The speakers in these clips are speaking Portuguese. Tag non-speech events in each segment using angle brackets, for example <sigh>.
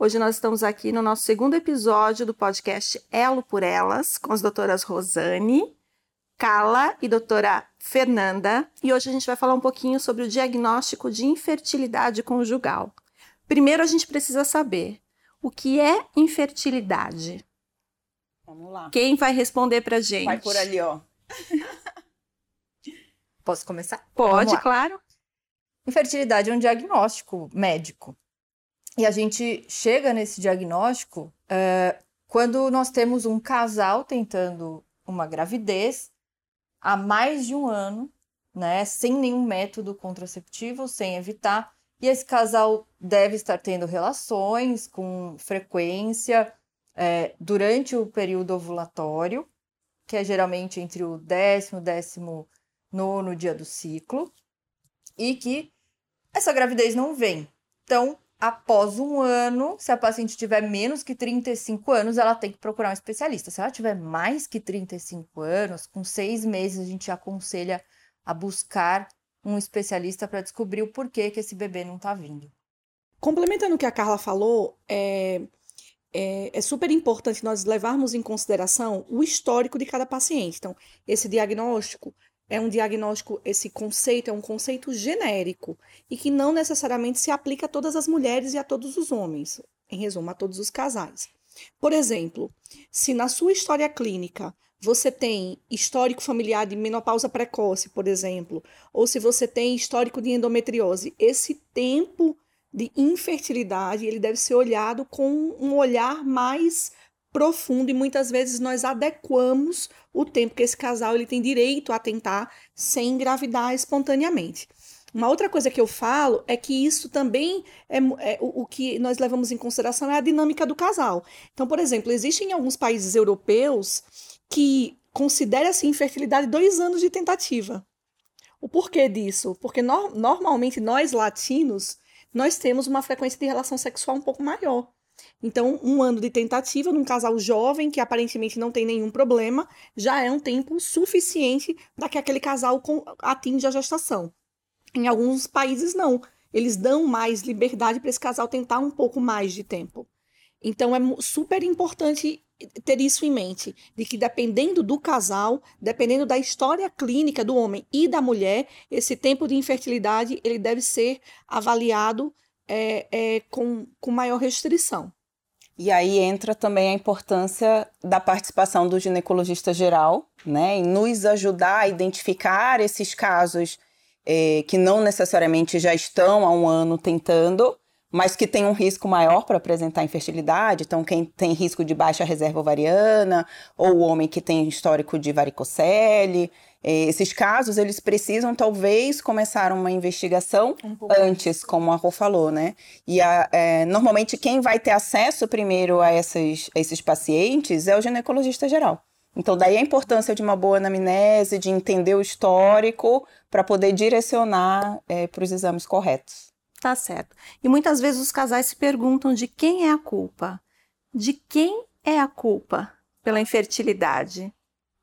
Hoje nós estamos aqui no nosso segundo episódio do podcast Elo por Elas, com as doutoras Rosane, Carla e doutora Fernanda. E hoje a gente vai falar um pouquinho sobre o diagnóstico de infertilidade conjugal. Primeiro a gente precisa saber o que é infertilidade. Vamos lá. Quem vai responder pra gente? Vai por ali, ó. Posso começar? Pode, claro. Infertilidade é um diagnóstico médico. E a gente chega nesse diagnóstico é, quando nós temos um casal tentando uma gravidez há mais de um ano, né, sem nenhum método contraceptivo, sem evitar, e esse casal deve estar tendo relações com frequência é, durante o período ovulatório, que é geralmente entre o décimo e décimo nono dia do ciclo, e que essa gravidez não vem. Então, após um ano, se a paciente tiver menos que 35 anos, ela tem que procurar um especialista. Se ela tiver mais que 35 anos, com seis meses, a gente aconselha a buscar um especialista para descobrir o porquê que esse bebê não está vindo. Complementando o que a Carla falou, é, é, é, super importante nós levarmos em consideração o histórico de cada paciente. Então, esse diagnóstico é um diagnóstico, esse conceito é um conceito genérico e que não necessariamente se aplica a todas as mulheres e a todos os homens, em resumo, a todos os casais. Por exemplo, se na sua história clínica você tem histórico familiar de menopausa precoce, por exemplo, ou se você tem histórico de endometriose, esse tempo de infertilidade, ele deve ser olhado com um olhar mais profundo e muitas vezes nós adequamos o tempo que esse casal ele tem direito a tentar sem engravidar espontaneamente. Uma outra coisa que eu falo é que isso também é, é o, o, que nós levamos em consideração é a dinâmica do casal. Então, por exemplo, existem alguns países europeus que considera-se infertilidade dois anos de tentativa. O porquê disso? Porque no, normalmente nós latinos nós temos uma frequência de relação sexual um pouco maior. Então, um ano de tentativa num casal jovem que aparentemente não tem nenhum problema já é um tempo suficiente para que aquele casal atinja a gestação. Em alguns países, não. Eles dão mais liberdade para esse casal tentar um pouco mais de tempo. Então, é super importante ter isso em mente, de que dependendo do casal, dependendo da história clínica do homem e da mulher, esse tempo de infertilidade ele deve ser avaliado é, é, com, com maior restrição. E aí entra também a importância da participação do ginecologista geral, né, em nos ajudar a identificar esses casos é, que não necessariamente já estão há um ano tentando, mas que tem um risco maior para apresentar infertilidade. Então, quem tem risco de baixa reserva ovariana, ou o homem que tem histórico de varicocele, é, esses casos, eles precisam talvez começar uma investigação um antes, como a Rô falou, né? E a, é, normalmente quem vai ter acesso primeiro a, essas, a esses pacientes é o ginecologista geral. Então, daí a importância de uma boa anamnese, de entender o histórico, para poder direcionar é, para os exames corretos. Tá certo. E muitas vezes os casais se perguntam de quem é a culpa. De quem é a culpa pela infertilidade?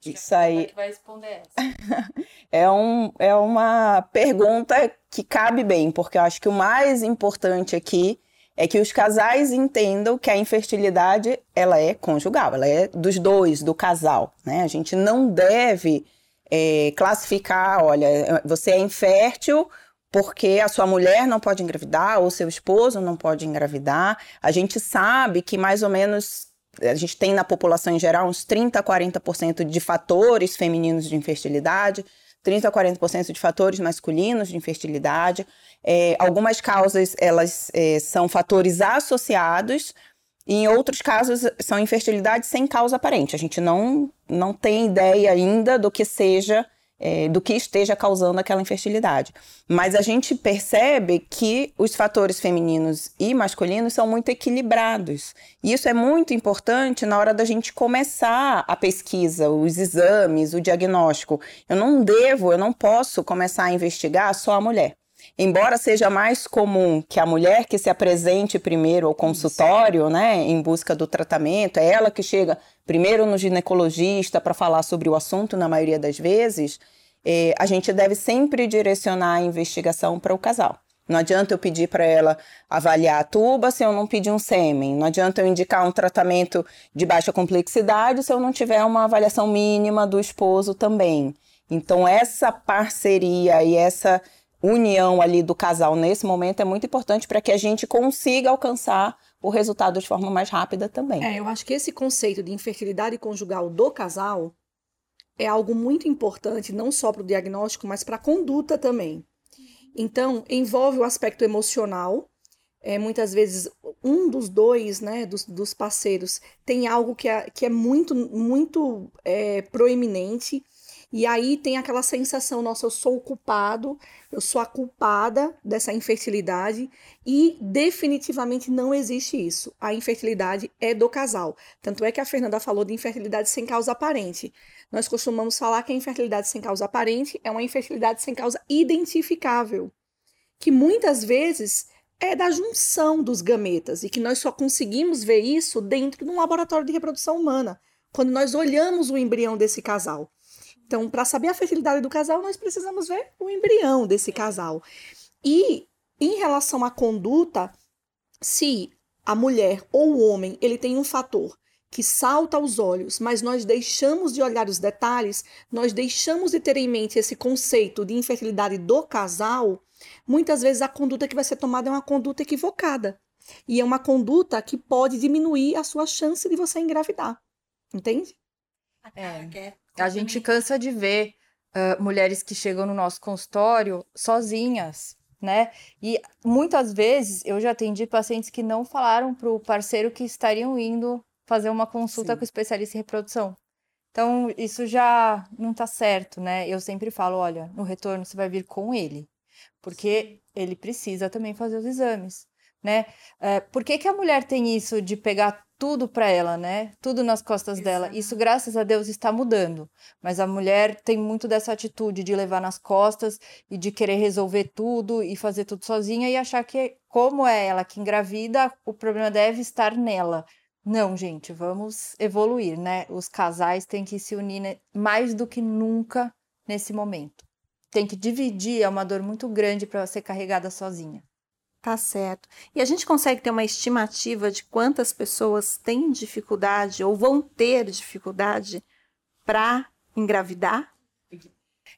Isso aí. Que vai responder essa? <laughs> é, um, é uma pergunta que cabe bem, porque eu acho que o mais importante aqui é que os casais entendam que a infertilidade ela é conjugal, ela é dos dois, do casal. Né? A gente não deve é, classificar, olha, você é infértil porque a sua mulher não pode engravidar ou seu esposo não pode engravidar. A gente sabe que mais ou menos a gente tem na população em geral uns 30 a 40% de fatores femininos de infertilidade, 30 a 40% de fatores masculinos de infertilidade. É, algumas causas elas é, são fatores associados, e em outros casos são infertilidade sem causa aparente. A gente não, não tem ideia ainda do que seja é, do que esteja causando aquela infertilidade. Mas a gente percebe que os fatores femininos e masculinos são muito equilibrados. E isso é muito importante na hora da gente começar a pesquisa, os exames, o diagnóstico. Eu não devo, eu não posso começar a investigar só a mulher. Embora seja mais comum que a mulher que se apresente primeiro ao consultório, né, em busca do tratamento, é ela que chega primeiro no ginecologista para falar sobre o assunto, na maioria das vezes, é, a gente deve sempre direcionar a investigação para o casal. Não adianta eu pedir para ela avaliar a tuba se eu não pedir um sêmen. Não adianta eu indicar um tratamento de baixa complexidade se eu não tiver uma avaliação mínima do esposo também. Então, essa parceria e essa união ali do casal nesse momento é muito importante para que a gente consiga alcançar o resultado de forma mais rápida também. É, eu acho que esse conceito de infertilidade conjugal do casal é algo muito importante, não só para o diagnóstico, mas para a conduta também. Então, envolve o aspecto emocional. É, muitas vezes, um dos dois, né, dos, dos parceiros, tem algo que é, que é muito, muito é, proeminente. E aí tem aquela sensação, nossa, eu sou o culpado, eu sou a culpada dessa infertilidade e definitivamente não existe isso. A infertilidade é do casal. Tanto é que a Fernanda falou de infertilidade sem causa aparente. Nós costumamos falar que a infertilidade sem causa aparente é uma infertilidade sem causa identificável, que muitas vezes é da junção dos gametas e que nós só conseguimos ver isso dentro de um laboratório de reprodução humana, quando nós olhamos o embrião desse casal. Então, para saber a fertilidade do casal, nós precisamos ver o embrião desse casal. E em relação à conduta, se a mulher ou o homem ele tem um fator que salta aos olhos, mas nós deixamos de olhar os detalhes, nós deixamos de ter em mente esse conceito de infertilidade do casal, muitas vezes a conduta que vai ser tomada é uma conduta equivocada. E é uma conduta que pode diminuir a sua chance de você engravidar. Entende? É. A gente cansa de ver uh, mulheres que chegam no nosso consultório sozinhas, né? E muitas vezes eu já atendi pacientes que não falaram para o parceiro que estariam indo fazer uma consulta Sim. com especialista em reprodução. Então, isso já não está certo, né? Eu sempre falo, olha, no retorno você vai vir com ele, porque ele precisa também fazer os exames, né? É, por que, que a mulher tem isso de pegar tudo para ela, né? Tudo nas costas Exato. dela. Isso, graças a Deus, está mudando. Mas a mulher tem muito dessa atitude de levar nas costas e de querer resolver tudo e fazer tudo sozinha e achar que, como é ela que engravida, o problema deve estar nela. Não, gente, vamos evoluir, né? Os casais têm que se unir né, mais do que nunca nesse momento. Tem que dividir, é uma dor muito grande para ser carregada sozinha. Tá certo. E a gente consegue ter uma estimativa de quantas pessoas têm dificuldade ou vão ter dificuldade para engravidar?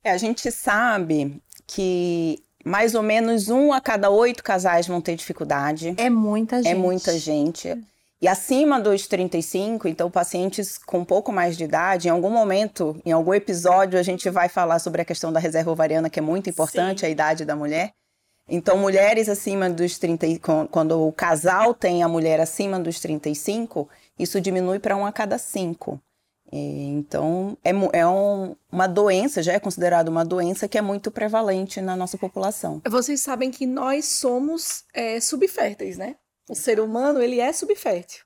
É, a gente sabe que mais ou menos um a cada oito casais vão ter dificuldade. É muita gente. É muita gente. E acima dos 35, então pacientes com um pouco mais de idade, em algum momento, em algum episódio, a gente vai falar sobre a questão da reserva ovariana, que é muito importante, Sim. a idade da mulher. Então, mulheres acima dos 30, quando o casal tem a mulher acima dos 35, isso diminui para um a cada cinco. Então, é, é um, uma doença, já é considerada uma doença que é muito prevalente na nossa população. Vocês sabem que nós somos é, subférteis, né? O ser humano, ele é subfértil.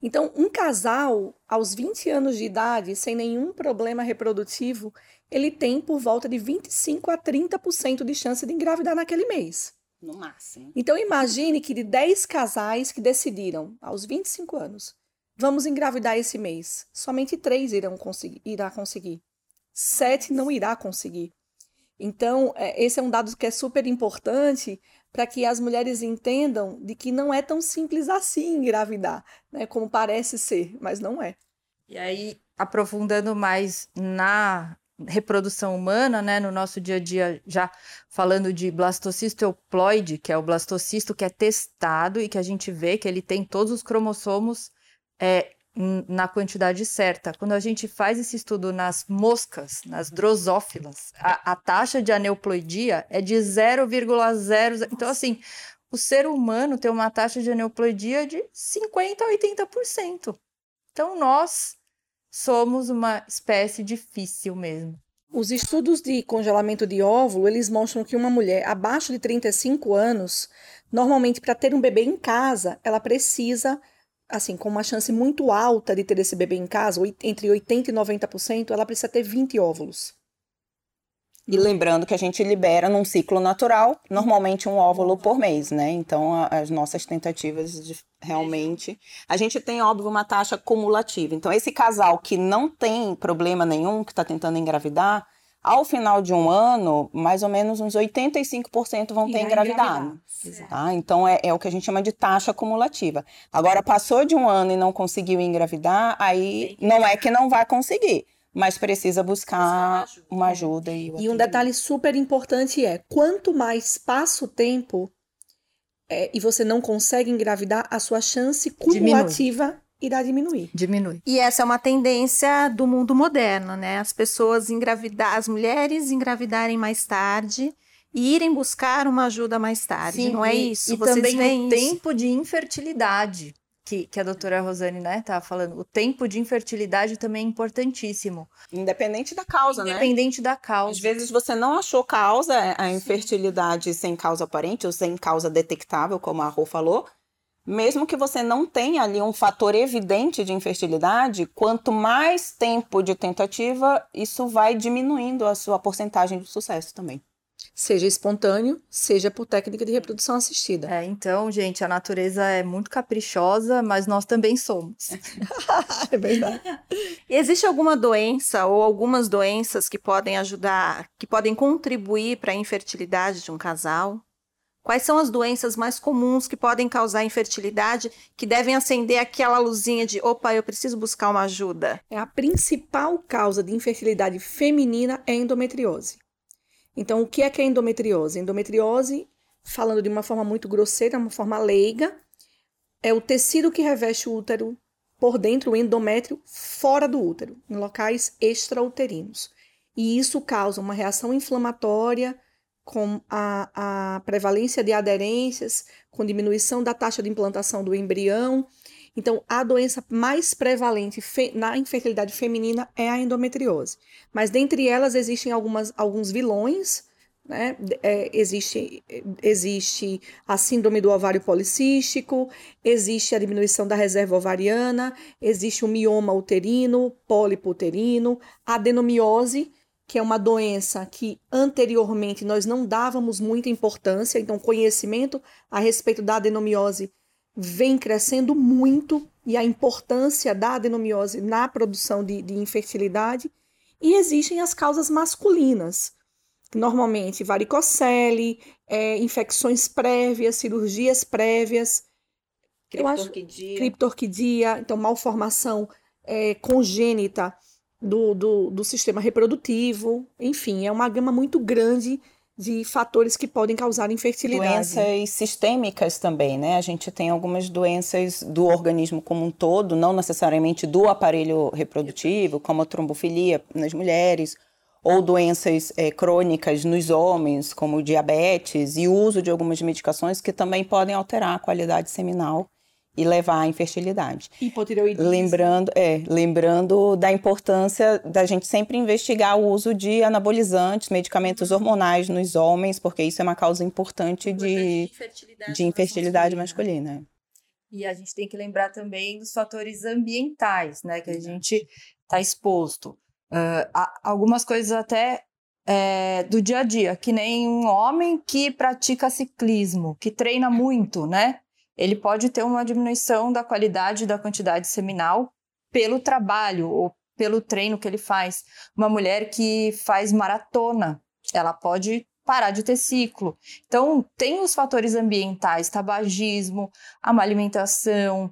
Então, um casal aos 20 anos de idade, sem nenhum problema reprodutivo, ele tem por volta de 25 a 30% de chance de engravidar naquele mês. No máximo. Então, imagine que de 10 casais que decidiram aos 25 anos, vamos engravidar esse mês, somente 3 irão conseguir, irá conseguir. 7 não irá conseguir. Então, é, esse é um dado que é super importante para que as mulheres entendam de que não é tão simples assim engravidar, né? Como parece ser, mas não é. E aí, aprofundando mais na reprodução humana, né, no nosso dia a dia, já falando de blastocisto euploide, que é o blastocisto que é testado e que a gente vê que ele tem todos os cromossomos é, na quantidade certa. Quando a gente faz esse estudo nas moscas, nas drosófilas, a, a taxa de aneuploidia é de 0,0. Então, assim, o ser humano tem uma taxa de aneuploidia de 50% a 80%. Então, nós somos uma espécie difícil mesmo. Os estudos de congelamento de óvulo, eles mostram que uma mulher abaixo de 35 anos, normalmente para ter um bebê em casa, ela precisa assim, com uma chance muito alta de ter esse bebê em casa, entre 80% e 90%, ela precisa ter 20 óvulos. E lembrando que a gente libera num ciclo natural, normalmente um óvulo por mês, né? Então, a, as nossas tentativas de realmente. A gente tem, óbvio, uma taxa cumulativa. Então, esse casal que não tem problema nenhum, que está tentando engravidar, Ao final de um ano, mais ou menos uns 85% vão ter engravidado. Tá? Então, é, é o que a gente chama de taxa acumulativa. Agora, passou de um ano e não conseguiu engravidar, aí não é que não vai conseguir, mas precisa buscar uma ajuda. e, o E um detalhe super importante é: quanto mais passa o tempo é, e você não consegue engravidar, a sua chance cumulativa irá diminuir. Diminui. E essa é uma tendência do mundo moderno, né? As pessoas engravidar, as mulheres engravidarem mais tarde e irem buscar uma ajuda mais tarde. não é e- isso? E Vocês também o isso? tempo de infertilidade, que, que a doutora Rosane, né, tava falando. O tempo de infertilidade também é importantíssimo. Independente da causa, né? Independente da causa. Às vezes você não achou causa, a infertilidade sem causa aparente ou sem causa detectável, como a Rô falou. Mesmo que você não tenha ali um fator evidente de infertilidade, quanto mais tempo de tentativa, isso vai diminuindo a sua porcentagem de sucesso também. Seja espontâneo, seja por técnica de reprodução assistida. É, então, gente, a natureza é muito caprichosa, mas nós também somos. <laughs> É verdade. Existe alguma doença ou algumas doenças que podem ajudar, que podem contribuir para a infertilidade de um casal? Quais são as doenças mais comuns que podem causar infertilidade, que devem acender aquela luzinha de opa, eu preciso buscar uma ajuda? É a principal causa de infertilidade feminina é a endometriose. Então, o que é que é endometriose? Endometriose, falando de uma forma muito grosseira, uma forma leiga, é o tecido que reveste o útero por dentro, o endométrio, fora do útero, em locais extrauterinos. E isso causa uma reação inflamatória com a, a prevalência de aderências, com diminuição da taxa de implantação do embrião. Então, a doença mais prevalente na infertilidade feminina é a endometriose. Mas dentre elas existem algumas, alguns vilões, né? É, existe, existe a síndrome do ovário policístico, existe a diminuição da reserva ovariana, existe o mioma uterino, pólipo uterino, adenomiose, que é uma doença que anteriormente nós não dávamos muita importância, então conhecimento a respeito da adenomiose vem crescendo muito e a importância da adenomiose na produção de, de infertilidade. E existem as causas masculinas, normalmente varicocele, é, infecções prévias, cirurgias prévias, acho- criptorquidia, então malformação é, congênita do, do, do sistema reprodutivo, enfim, é uma gama muito grande de fatores que podem causar infertilidade. Doenças sistêmicas também, né? A gente tem algumas doenças do organismo como um todo, não necessariamente do aparelho reprodutivo, como a trombofilia nas mulheres, ou doenças eh, crônicas nos homens, como diabetes, e uso de algumas medicações que também podem alterar a qualidade seminal e levar à infertilidade. Hipotireoidismo. Lembrando, é, lembrando da importância da gente sempre investigar o uso de anabolizantes, medicamentos hormonais nos homens, porque isso é uma causa importante de, de infertilidade masculina. E a gente tem que lembrar também dos fatores ambientais, né? Que a gente está exposto. A- algumas coisas até é, do dia a dia, que nem um homem que pratica ciclismo, que treina muito, né? Ele pode ter uma diminuição da qualidade da quantidade seminal pelo trabalho ou pelo treino que ele faz. Uma mulher que faz maratona, ela pode parar de ter ciclo. Então, tem os fatores ambientais, tabagismo, a má alimentação,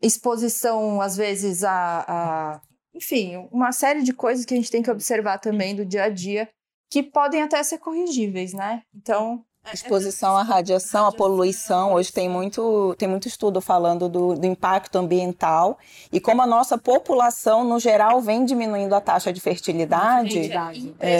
exposição, às vezes, a, a- Enfim, uma série de coisas que a gente tem que observar também do dia a dia, que podem até ser corrigíveis, né? Então. Exposição à radiação, à poluição. Hoje tem muito, tem muito estudo falando do, do impacto ambiental e como a nossa população, no geral, vem diminuindo a taxa de fertilidade. Gente, é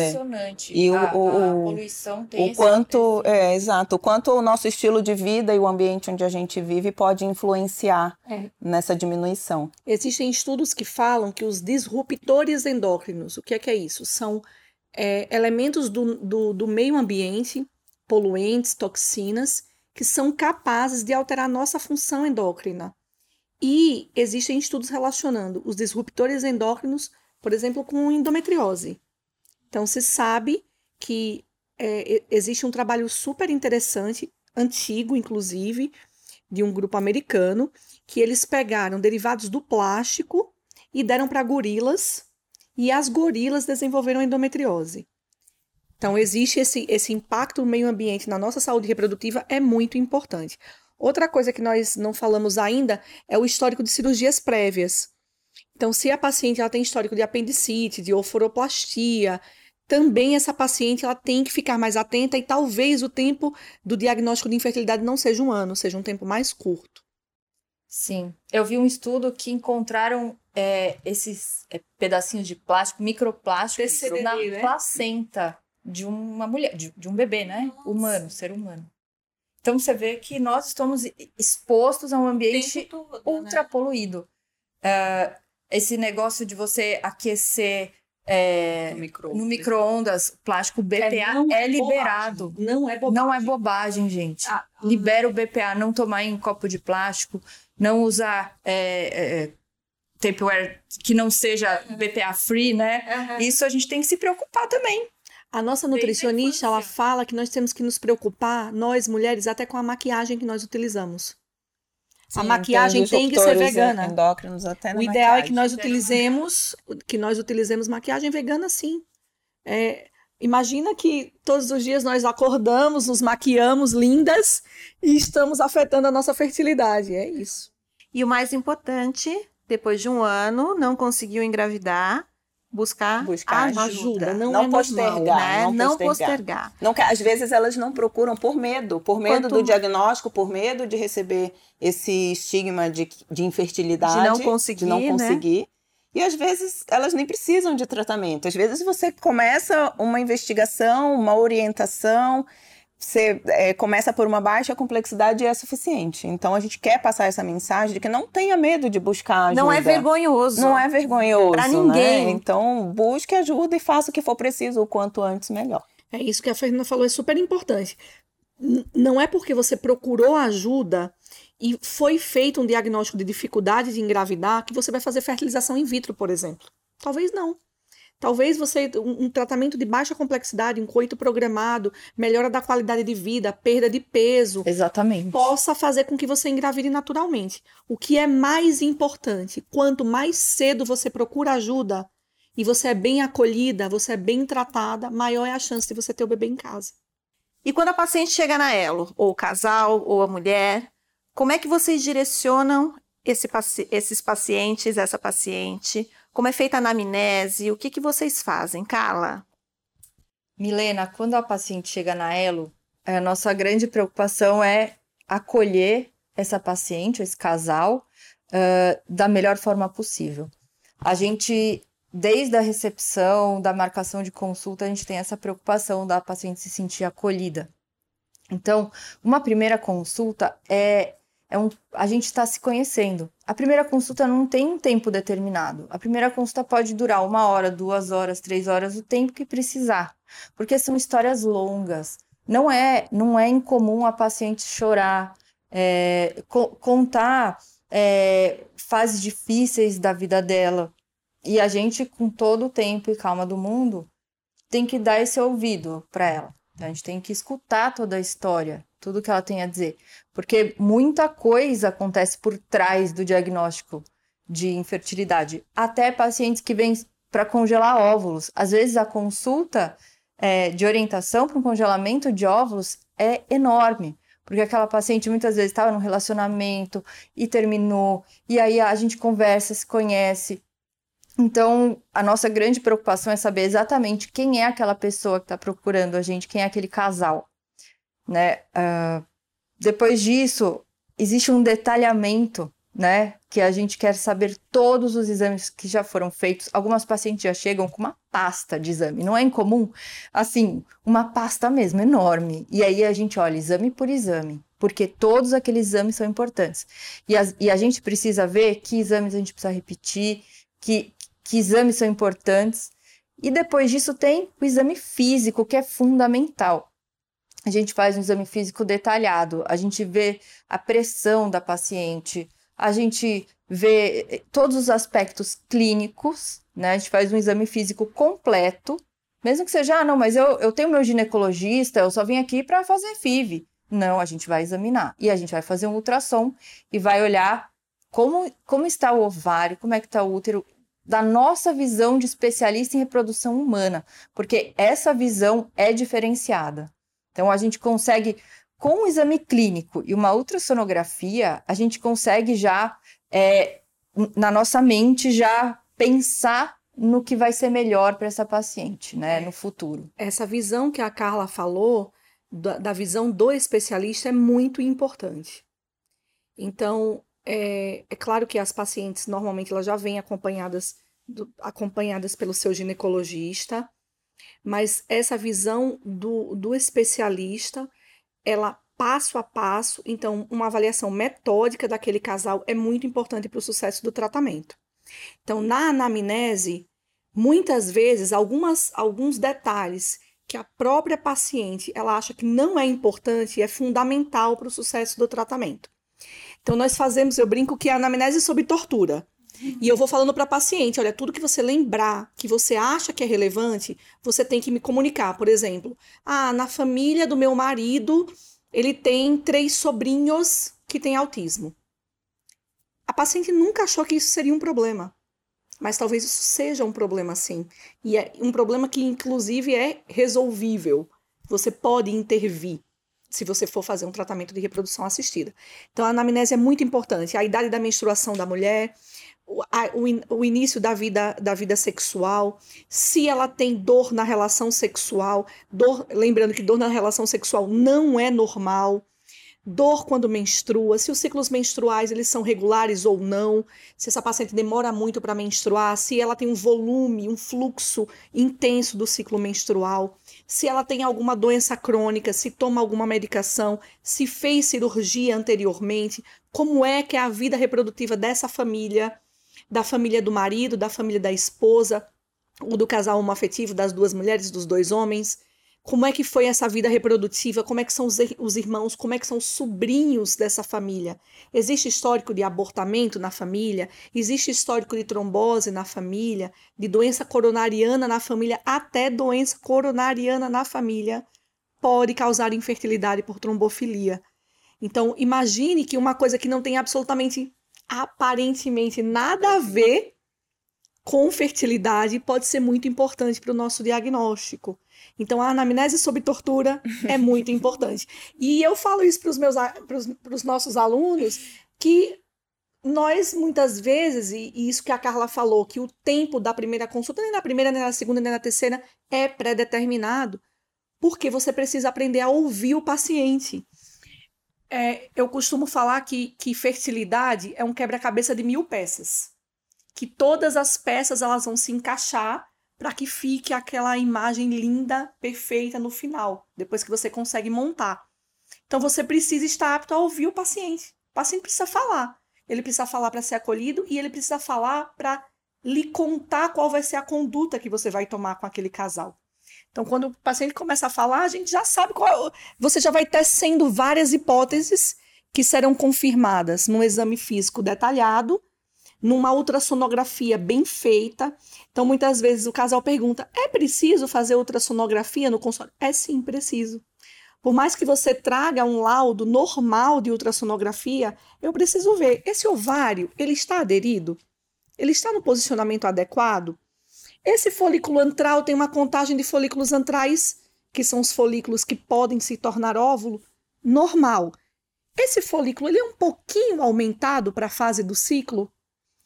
impressionante. E o- a, o- a o- poluição tem O quanto, é, exato, o quanto o nosso estilo de vida e o ambiente onde a gente vive pode influenciar É. nessa diminuição. Existem estudos que falam que os disruptores endócrinos, o que é que é isso? São é, elementos do, do, do meio ambiente, poluentes, toxinas, que são capazes de alterar nossa função endócrina. E existem estudos relacionando os disruptores endócrinos, por exemplo, com endometriose. Então, se sabe que é, existe um trabalho super interessante, antigo, inclusive, de um grupo americano, que eles pegaram derivados do plástico e deram para gorilas, e as gorilas desenvolveram endometriose. Então, existe esse, esse impacto do meio ambiente na nossa saúde reprodutiva, é muito importante. Outra coisa que nós não falamos ainda é o histórico de cirurgias prévias. Então, se a paciente ela tem histórico de apendicite, de oforoplastia, também essa paciente ela tem que ficar mais atenta e talvez o tempo do diagnóstico de infertilidade não seja um ano, seja um tempo mais curto. Sim, eu vi um estudo que encontraram é, esses é, pedacinhos de plástico, microplásticos TCD, na né? placenta de uma mulher, de, de um bebê, né? Humano, ser humano. Então você vê que nós estamos expostos a um ambiente né? ultra poluído. É, esse negócio de você aquecer é, no micro-ondas, plástico BPA não é é liberado. bobagem, Não é bobagem. Não é bobagem, gente. Ah, Libera o BPA, não tomar em copo de plástico, não usar é, é, Tupperware que não seja BPA free, né? Isso a gente tem que se preocupar também. A nossa a nutricionista, ela fala que nós temos que nos preocupar, nós mulheres, até com a maquiagem que nós utilizamos. a Sim, maquiagem os tem que ser disruptores vegana. Endócrinos até O ideal é que maquiagem. nós utilizemos, que nós utilizemos maquiagem vegana, sim. É, imagina que todos os dias nós acordamos, nos maquiamos lindas e estamos afetando a nossa fertilidade. É isso. E o mais importante, depois de um ano, não conseguiu engravidar, buscar, Buscar ajuda. ajuda, não Não é normal, postergar, né? não Não postergar. postergar. Não, às vezes elas não procuram por medo, por medo Quanto- do diagnóstico, por medo de receber esse estigma de, de infertilidade, De não conseguir, de não né? conseguir. E às vezes elas nem precisam de tratamento. Às vezes você começa uma investigação, uma orientação, você é, começa por uma baixa complexidade e é suficiente. Então a gente quer passar essa mensagem de que não tenha medo de buscar ajuda. Não é vergonhoso. Não é vergonhoso. Pra né? ninguém. Então busque ajuda e faça o que for preciso o quanto antes melhor. É isso que a Fernanda falou, é super importante. N- Não é porque você procurou ajuda e foi feito um diagnóstico de dificuldade de engravidar que você vai fazer fertilização in vitro, por exemplo. Talvez não. Talvez você, um, um tratamento de baixa complexidade, um coito programado, melhora da qualidade de vida, perda de peso, Exatamente. possa fazer com que você engravide naturalmente. O que é mais importante, quanto mais cedo você procura ajuda e você é bem acolhida, você é bem tratada, maior é a chance de você ter o bebê em casa. E quando a paciente chega na Elo, ou o casal, ou a mulher, como é que vocês direcionam esse paci- esses pacientes, essa paciente? Como é feita a anamnese? O que, que vocês fazem, Carla? Milena, quando a paciente chega na Elo, a nossa grande preocupação é acolher essa paciente, esse casal, ah, da melhor forma possível. A gente, desde a recepção, da marcação de consulta, a gente tem essa preocupação da paciente se sentir acolhida. Então, uma primeira consulta é, é um, a gente está se conhecendo. A primeira consulta não tem um tempo determinado. A primeira consulta pode durar uma hora, duas horas, três horas, o tempo que precisar porque são histórias longas. Não é, não é incomum a paciente chorar, é, co- contar é, fases difíceis da vida dela. E a gente, com todo o tempo e calma do mundo, tem que dar esse ouvido para ela. A gente tem que escutar toda a história, tudo que ela tem a dizer. Porque muita coisa acontece por trás do diagnóstico de infertilidade. Até pacientes que vêm para congelar óvulos. Às vezes a consulta é, de orientação para um congelamento de óvulos é enorme. Porque aquela paciente muitas vezes estava num relacionamento e terminou, e aí a gente conversa, se conhece. Então, a nossa grande preocupação é saber exatamente quem é aquela pessoa que está procurando a gente, quem é aquele casal. Né? Ah, depois disso, existe um detalhamento, né? Que a gente quer saber todos os exames que já foram feitos. Algumas pacientes já chegam com uma pasta de exame, não é incomum? Assim, uma pasta mesmo, enorme. E aí a gente olha exame por exame, porque todos aqueles exames são importantes. E, e a gente precisa ver que exames a gente precisa repetir, que, que exames são importantes. E depois disso tem o exame físico, que é fundamental. A gente faz um exame físico detalhado, a gente vê a pressão da paciente, a gente vê eh, todos os aspectos clínicos, né? A gente faz um exame físico completo, mesmo que seja, ah, não, mas eu, eu tenho meu ginecologista, eu só vim aqui para fazer FIV. Não, a gente vai examinar. E a gente vai fazer um ultrassom e vai olhar como, como está o ovário, como é que está o útero, da nossa visão de especialista em reprodução humana, porque essa visão é diferenciada. Então a gente consegue com o exame clínico e uma ultrassonografia, a gente consegue já é, na nossa mente já pensar no que vai ser melhor para essa paciente, né, no futuro. Essa visão que a Carla falou, da, da visão do especialista, é muito importante. Então, é, é, claro que as pacientes, normalmente, elas já vêm acompanhadas, do, acompanhadas pelo seu ginecologista, mas essa visão do, do especialista, ela passo a passo, então, uma avaliação metódica daquele casal é muito importante para o sucesso do tratamento. Então, na anamnese, muitas vezes, algumas, alguns detalhes que a própria paciente ela acha que não é importante é fundamental para o sucesso do tratamento. Então, nós fazemos, eu brinco que é a anamnese sobre tortura. E eu vou falando para paciente, olha, tudo que você lembrar, que você acha que é relevante, você tem que me comunicar. Por exemplo, ah, na família do meu marido, ele tem três sobrinhos que têm autismo. A paciente nunca achou que isso seria um problema. Mas talvez isso seja um problema sim. E é um problema que, inclusive, é resolvível. Você pode intervir se você for fazer um tratamento de reprodução assistida. Então, a anamnese é muito importante. A idade da menstruação da mulher, o, o, o, início da vida, da vida sexual, se ela tem dor na relação sexual, dor, lembrando que dor na relação sexual não é normal, dor quando menstrua, se os ciclos menstruais eles são regulares ou não, se essa paciente demora muito para menstruar, se ela tem um volume, um fluxo intenso do ciclo menstrual, se ela tem alguma doença crônica, se toma alguma medicação, se fez cirurgia anteriormente, como é que é a vida reprodutiva dessa família, da família do marido, da família da esposa, ou do casal homoafetivo, das duas mulheres, dos dois homens. Como é que foi essa vida reprodutiva, como é que são os, os, irmãos, como é que são os sobrinhos dessa família. Existe histórico de abortamento na família, existe histórico de trombose na família, de doença coronariana na família, até doença coronariana na família pode causar infertilidade por trombofilia. Então, imagine que uma coisa que não tem absolutamente, aparentemente nada a ver com fertilidade pode ser muito importante para o nosso diagnóstico. Então, a anamnese sobre tortura é <laughs> muito importante. E eu falo isso para os meus para os nossos alunos que nós muitas vezes, e, e isso que a Carla falou, que o tempo da primeira consulta, nem na primeira, nem na segunda, nem na terceira, é pré-determinado, porque você precisa aprender a ouvir o paciente. É, eu costumo falar que, que fertilidade é um quebra-cabeça de mil peças. Que todas as peças elas vão se encaixar para que fique aquela imagem linda, perfeita no final, depois que você consegue montar. Então você precisa estar apto a ouvir o paciente. O paciente precisa falar. Ele precisa falar para ser acolhido e ele precisa falar para lhe contar qual vai ser a conduta que você vai tomar com aquele casal. Então, quando o paciente começa a falar, a gente já sabe qual. Você já vai tecendo várias hipóteses que serão confirmadas num exame físico detalhado numa ultrassonografia bem feita. Então, muitas vezes o casal pergunta: é preciso fazer ultrassonografia no consultório? É sim, preciso. Por mais que você traga um laudo normal de ultrassonografia, eu preciso ver esse ovário, ele está aderido? Ele está no posicionamento adequado? Esse folículo antral tem uma contagem de folículos antrais, que são os folículos que podem se tornar óvulo, normal. Esse folículo ele é um pouquinho aumentado para a fase do ciclo?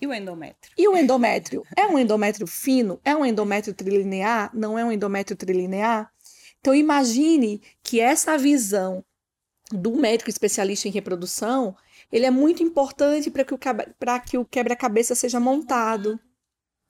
E o endométrio? E o endométrio? É um endométrio fino? É um endométrio trilinear? Não é um endométrio trilinear? Então, imagine que essa visão do médico especialista em reprodução, ele é muito importante para que o, que o quebra-cabeça seja montado.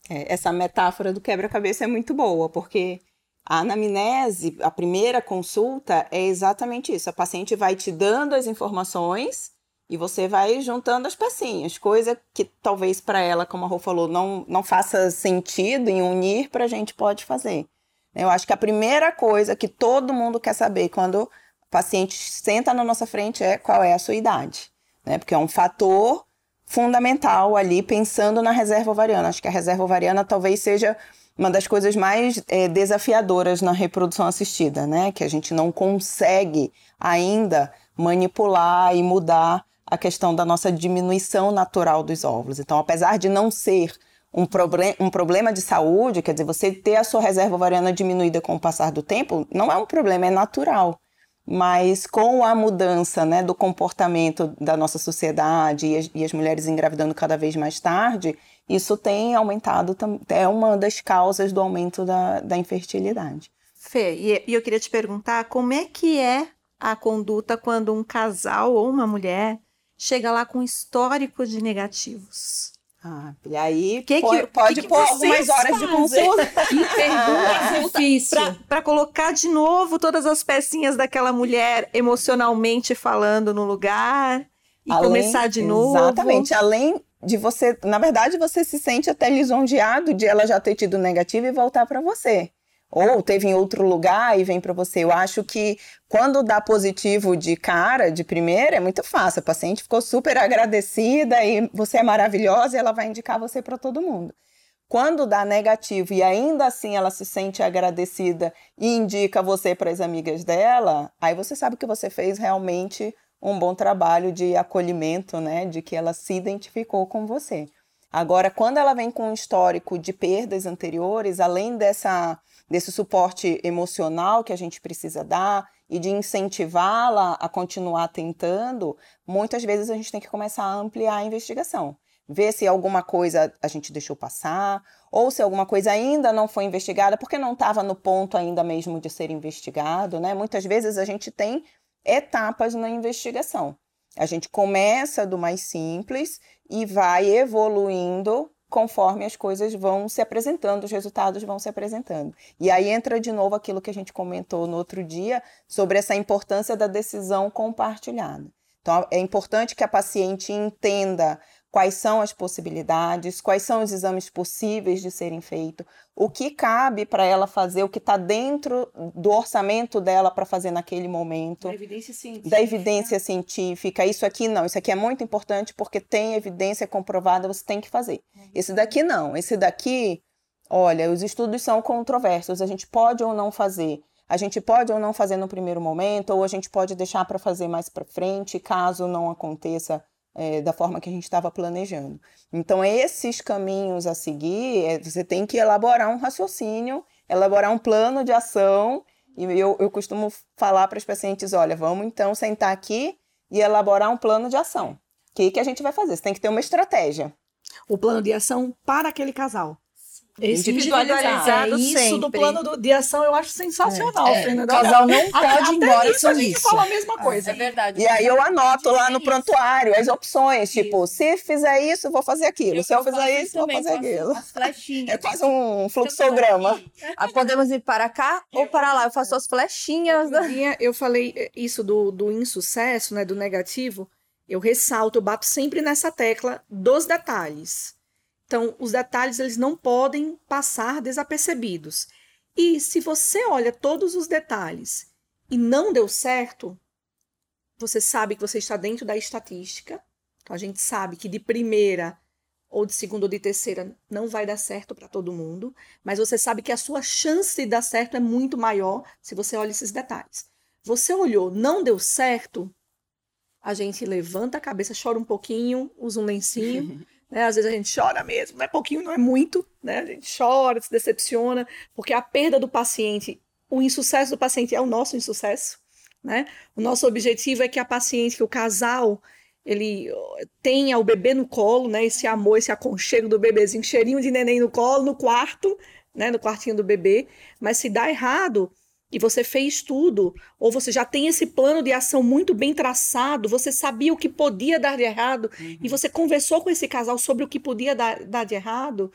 É, essa metáfora do quebra-cabeça é muito boa, porque a anamnese, a primeira consulta, é exatamente isso. A paciente vai te dando as informações e você vai juntando as pecinhas, coisa que talvez para ela, como a Rô falou, não, não faça sentido em unir, para a gente pode fazer. Eu acho que a primeira coisa que todo mundo quer saber quando o paciente senta na nossa frente é qual é a sua idade, né? Porque é um fator fundamental ali pensando na reserva ovariana. Acho que a reserva ovariana talvez seja uma das coisas mais é, desafiadoras na reprodução assistida, né? Que a gente não consegue ainda manipular e mudar a questão da nossa diminuição natural dos óvulos. Então, apesar de não ser um, um problema de saúde, quer dizer, você ter a sua reserva ovariana diminuída com o passar do tempo, não é um problema, é natural. Mas com a mudança né, do comportamento da nossa sociedade e as, e as mulheres engravidando cada vez mais tarde, isso tem aumentado, é uma das causas do aumento da, da infertilidade. Fê, e eu queria te perguntar como é que é a conduta quando um casal ou uma mulher chega lá com histórico de negativos? Ah, e aí que pode, que, pode que pôr algumas horas fazem? de consulta. <laughs> Que pergunta difícil. Para colocar de novo todas as pecinhas daquela mulher emocionalmente falando no lugar e além, começar de novo. Exatamente. Além de você, na verdade, você se sente até lisonjeado de ela já ter tido negativo e voltar para você ou teve em outro lugar e vem para você. Eu acho que quando dá positivo de cara, de primeira, é muito fácil. A paciente ficou super agradecida e você é maravilhosa e ela vai indicar você para todo mundo. Quando dá negativo e ainda assim ela se sente agradecida e indica você para as amigas dela, aí você sabe que você fez realmente um bom trabalho de acolhimento, né? De que ela se identificou com você. Agora, quando ela vem com um histórico de perdas anteriores, além dessa desse suporte emocional que a gente precisa dar e de incentivá-la a continuar tentando, muitas vezes a gente tem que começar a ampliar a investigação. Ver se alguma coisa a gente deixou passar, ou se alguma coisa ainda não foi investigada, porque não estava no ponto ainda mesmo de ser investigado, né? Muitas vezes a gente tem etapas na investigação. A gente começa do mais simples e vai evoluindo conforme as coisas vão se apresentando, os resultados vão se apresentando. E aí entra de novo aquilo que a gente comentou no outro dia sobre essa importância da decisão compartilhada. Então, é importante que a paciente entenda quais são as possibilidades, quais são os exames possíveis de serem feitos, o que cabe para ela fazer, o que está dentro do orçamento dela para fazer naquele momento. Da evidência científica. Da evidência científica. Isso aqui não, isso aqui é muito importante porque tem evidência comprovada, você tem que fazer. Uhum. Esse daqui não, esse daqui, olha, os estudos são controversos, a gente pode ou não fazer. A gente pode ou não fazer no primeiro momento, ou a gente pode deixar para fazer mais para frente, caso não aconteça é, da forma que a gente estava planejando. Então, esses caminhos a seguir, é, você tem que elaborar um raciocínio, elaborar um plano de ação. E eu, eu costumo falar para os pacientes: olha, vamos então sentar aqui e elaborar um plano de ação. O que, que a gente vai fazer? Você tem que ter uma estratégia. O plano de ação para aquele casal. Esse individualizado, é isso sempre. do plano do, de ação eu acho sensacional. É, é. O casal não pode ir embora isso, a gente fala a mesma coisa. É verdade. E aí eu anoto lá no prontuário as opções, isso. tipo, se fizer isso, vou fazer aquilo. Eu se eu fizer isso, vou fazer aquilo. As flechinhas. <laughs> É quase um fluxograma. Ah, podemos ir para cá ou para lá. Eu faço as flechinhas. <laughs> Eu falei isso do, do insucesso, né, do negativo. Eu ressalto, eu bato sempre nessa tecla dos detalhes. Então, os detalhes eles não podem passar desapercebidos. E se você olha todos os detalhes e não deu certo, você sabe que você está dentro da estatística. Então, a gente sabe que de primeira ou de segunda ou de terceira não vai dar certo para todo mundo, mas você sabe que a sua chance de dar certo é muito maior se você olha esses detalhes. Você olhou, não deu certo, a gente levanta a cabeça, chora um pouquinho, usa um lencinho <laughs> Né? Às vezes a gente chora mesmo, não é pouquinho, não é muito, né? A gente chora, se decepciona, porque a perda do paciente, o insucesso do paciente é o nosso insucesso, né? O nosso objetivo é que a paciente, que o casal, ele tenha o bebê no colo, né? Esse amor, esse aconchego do bebezinho, cheirinho de neném no colo, no quarto, né? No quartinho do bebê. Mas se dá errado, e você fez tudo, ou você já tem esse plano de ação muito bem traçado, você sabia o que podia dar de errado, uhum. e você conversou com esse casal sobre o que podia dar, dar de errado,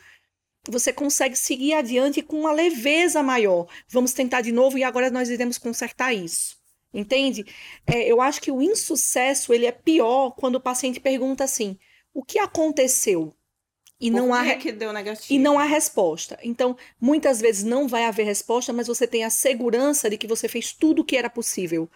você consegue seguir adiante com uma leveza maior. Vamos tentar de novo e agora nós iremos consertar isso. Entende? É, eu acho que o insucesso ele é pior quando o paciente pergunta assim: o que aconteceu? E Por não há que deu negativo. E não há resposta. Então, muitas vezes não vai haver resposta, mas você tem a segurança de que você fez tudo o que era possível.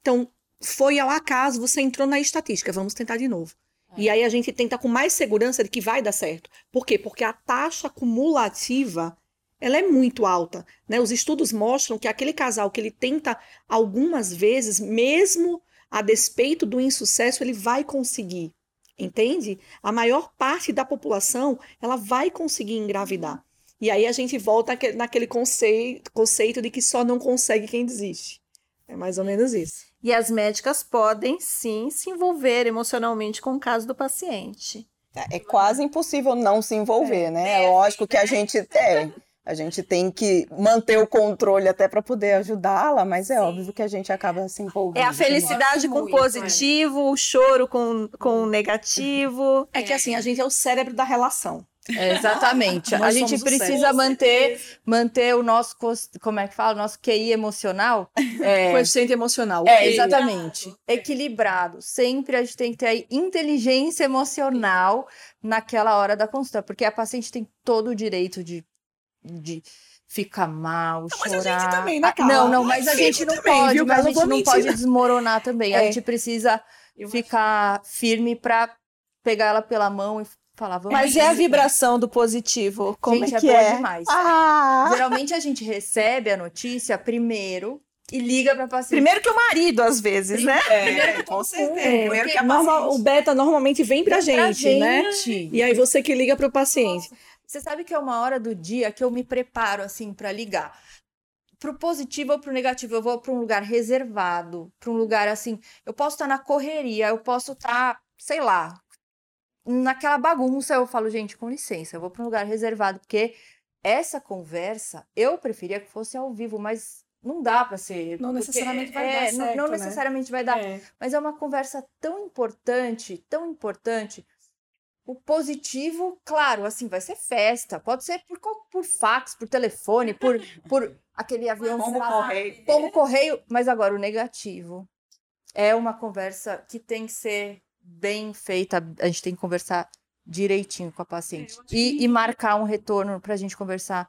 Então, foi ao acaso, você entrou na estatística, vamos tentar de novo. É. E aí a gente tenta com mais segurança de que vai dar certo. Por quê? Porque a taxa cumulativa ela é muito alta. Né? Os estudos mostram que aquele casal que ele tenta algumas vezes, mesmo a despeito do insucesso, ele vai conseguir entende? A maior parte da população, ela vai conseguir engravidar. E aí a gente volta naquele conceito, conceito de que só não consegue quem desiste. É mais ou menos isso. E as médicas podem sim se envolver emocionalmente com o caso do paciente. É, é quase impossível não se envolver, é, né? É lógico que a gente é, a gente tem que manter o controle até para poder ajudá-la, mas é Sim. óbvio que a gente acaba se envolvendo. É a felicidade com muito, positivo, é. o choro com, com negativo. <laughs> É que assim, a gente é o cérebro da relação. É, exatamente. <laughs> a gente precisa manter, manter o nosso, como é que fala? O nosso QI emocional. <laughs> É, Coeficiente emocional. É, exatamente. Equilibrado. Sempre a gente tem que ter inteligência emocional naquela hora da consulta, porque a paciente tem todo o direito de, de ficar mal, não, chorar. Mas a gente também, né, Não, não, mas a gente não também, pode, viu, mas a gente não pode desmoronar também. É. A gente precisa ficar firme para pegar ela pela mão e Falava, Mas é a vibração do positivo. Como gente, é que é? é? demais. Ah. Geralmente a gente recebe a notícia primeiro e liga para paciente. Primeiro que o marido, às vezes, né? É, Primeiro com certeza. É, Primeiro que a normal, o beta normalmente vem pra, vem gente, pra né? gente, E aí você que liga pro paciente. Nossa. Você sabe que é uma hora do dia que eu me preparo assim para ligar. Pro positivo ou pro negativo, eu vou para um lugar reservado, para um lugar assim, eu posso estar tá na correria, eu posso estar, tá, sei lá, naquela bagunça, eu falo, gente, com licença, eu vou para um lugar reservado, porque essa conversa eu preferia que fosse ao vivo, mas não dá para ser. Não necessariamente vai é, dar. Certo, não, não né? necessariamente vai dar. É. Mas é uma conversa tão importante, tão importante. O positivo, claro, assim, vai ser festa. Pode ser por, por fax, por telefone, por, <laughs> por aquele avião. Como correio. Como correio. Mas agora, o negativo é uma conversa que tem que ser bem feita, a gente tem que conversar direitinho com a paciente. E, e, marcar um retorno para a gente conversar.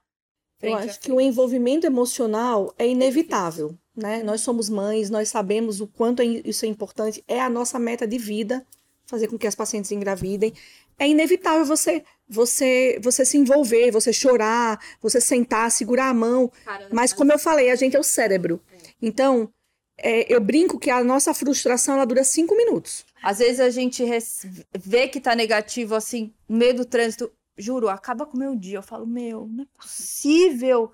Eu acho que o envolvimento emocional é inevitável, né? Nós somos mães, nós sabemos o quanto é isso é importante, é a nossa meta de vida fazer com que as pacientes engravidem. É inevitável você você você se envolver, você chorar, você sentar, segurar a mão. Mas como eu falei, a gente é o cérebro. É. Então, é, eu brinco que a nossa frustração ela dura cinco minutos. Às vezes a gente vê que tá negativo, assim, no meio do trânsito. Juro, acaba com o meu dia. Eu falo, meu, não é possível.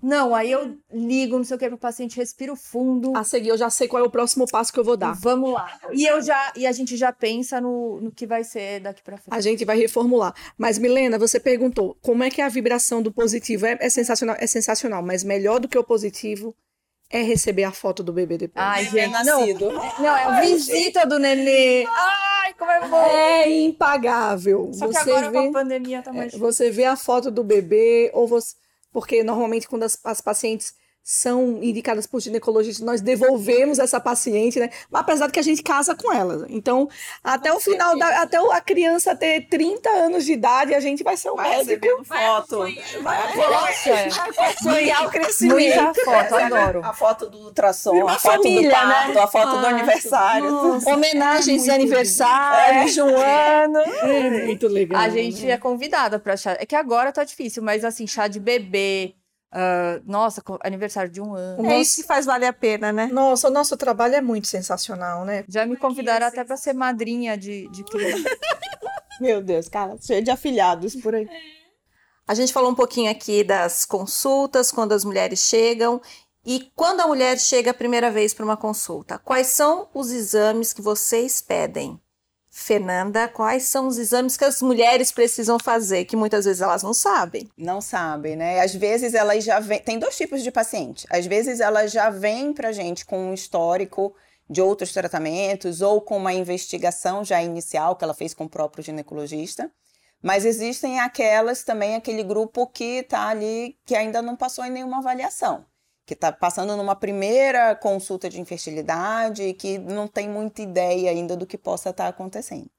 Não, aí eu ligo, não sei o que, pro paciente, respiro fundo. A seguir, eu já sei qual é o próximo passo que eu vou dar. Vamos lá. E eu já e a gente já pensa no, no que vai ser daqui para frente. A gente vai reformular. Mas, Milena, você perguntou como é que é a vibração do positivo é, é sensacional, é sensacional, mas melhor do que o positivo é receber a foto do bebê depois. Ai, gente, não. Não, é a visita do nenê. Ai, como é bom. É impagável. Só você que agora vê, com a pandemia tá mais é, Você vê a foto do bebê, ou você... Porque normalmente quando as, as pacientes são indicadas por ginecologistas, nós devolvemos essa paciente, né? Mas apesar de que a gente casa com ela. Então, até o final, da, até a criança ter 30 anos de idade, a gente vai ser o vai médico. foto. Vai acompanhar o crescimento. Muita foto, adoro. A foto do ultrassom, a foto família, do parto, né? a foto ah, do aniversário. Nossa, Homenagens de aniversário, é. de um ano. É muito legal. A gente né? é convidada para chá. É que agora tá difícil, mas assim, chá de bebê, Uh, nossa, aniversário de um ano. É isso que faz valer a pena, né? Nossa, o nosso trabalho é muito sensacional, né? Já me convidaram até para ser madrinha de, de <laughs> Meu Deus, cara, cheio de afilhados por aí. A gente falou um pouquinho aqui das consultas, quando as mulheres chegam. E quando a mulher chega a primeira vez para uma consulta, quais são os exames que vocês pedem? Fernanda, quais são os exames que as mulheres precisam fazer, que muitas vezes elas não sabem? Não sabem, né? Às vezes elas já vêm. Tem dois tipos de paciente. Às vezes elas já vêm pra gente com um histórico de outros tratamentos ou com uma investigação já inicial que ela fez com o próprio ginecologista. Mas existem aquelas também, aquele grupo que está ali, que ainda não passou em nenhuma avaliação que está passando numa primeira consulta de infertilidade e que não tem muita ideia ainda do que possa estar tá acontecendo.